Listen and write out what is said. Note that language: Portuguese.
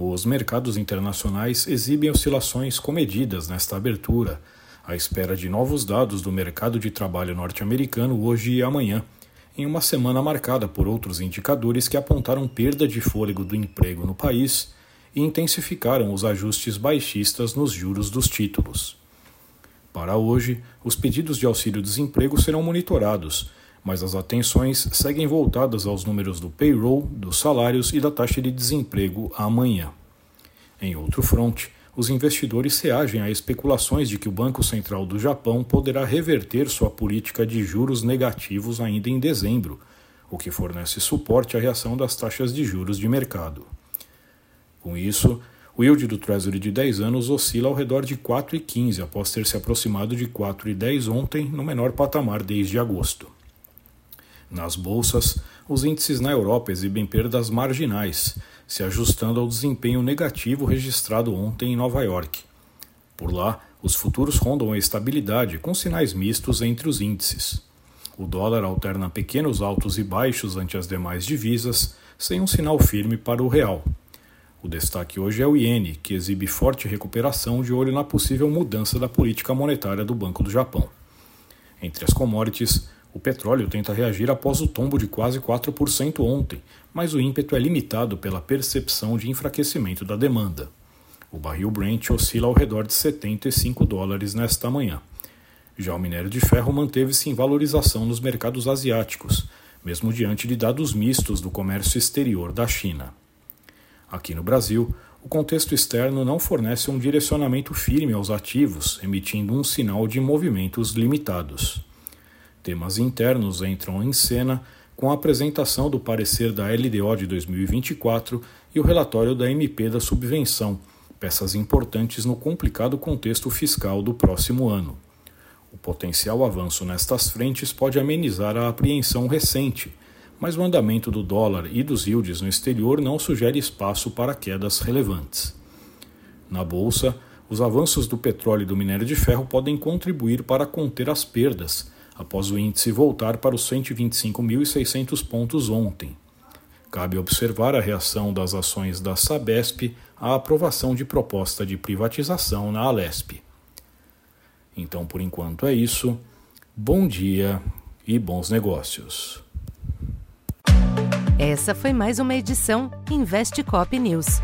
Os mercados internacionais exibem oscilações comedidas nesta abertura, à espera de novos dados do mercado de trabalho norte-americano hoje e amanhã, em uma semana marcada por outros indicadores que apontaram perda de fôlego do emprego no país e intensificaram os ajustes baixistas nos juros dos títulos. Para hoje, os pedidos de auxílio-desemprego serão monitorados, mas as atenções seguem voltadas aos números do payroll, dos salários e da taxa de desemprego amanhã. Em outro fronte, os investidores reagem a especulações de que o Banco Central do Japão poderá reverter sua política de juros negativos ainda em dezembro, o que fornece suporte à reação das taxas de juros de mercado. Com isso, o yield do Treasury de 10 anos oscila ao redor de 4,15 após ter se aproximado de 4,10 ontem, no menor patamar desde agosto. Nas bolsas, os índices na Europa exibem perdas marginais, se ajustando ao desempenho negativo registrado ontem em Nova York. Por lá, os futuros rondam a estabilidade, com sinais mistos entre os índices. O dólar alterna pequenos altos e baixos ante as demais divisas, sem um sinal firme para o real. O destaque hoje é o iene, que exibe forte recuperação de olho na possível mudança da política monetária do Banco do Japão. Entre as commodities, o petróleo tenta reagir após o tombo de quase 4% ontem, mas o ímpeto é limitado pela percepção de enfraquecimento da demanda. O barril Brent oscila ao redor de 75 dólares nesta manhã. Já o minério de ferro manteve-se em valorização nos mercados asiáticos, mesmo diante de dados mistos do comércio exterior da China. Aqui no Brasil, o contexto externo não fornece um direcionamento firme aos ativos, emitindo um sinal de movimentos limitados. Temas internos entram em cena com a apresentação do parecer da LDO de 2024 e o relatório da MP da subvenção, peças importantes no complicado contexto fiscal do próximo ano. O potencial avanço nestas frentes pode amenizar a apreensão recente, mas o andamento do dólar e dos yields no exterior não sugere espaço para quedas relevantes. Na bolsa, os avanços do petróleo e do minério de ferro podem contribuir para conter as perdas após o índice voltar para os 125.600 pontos ontem. Cabe observar a reação das ações da Sabesp à aprovação de proposta de privatização na Alesp. Então, por enquanto é isso. Bom dia e bons negócios. Essa foi mais uma edição Investe Cop News.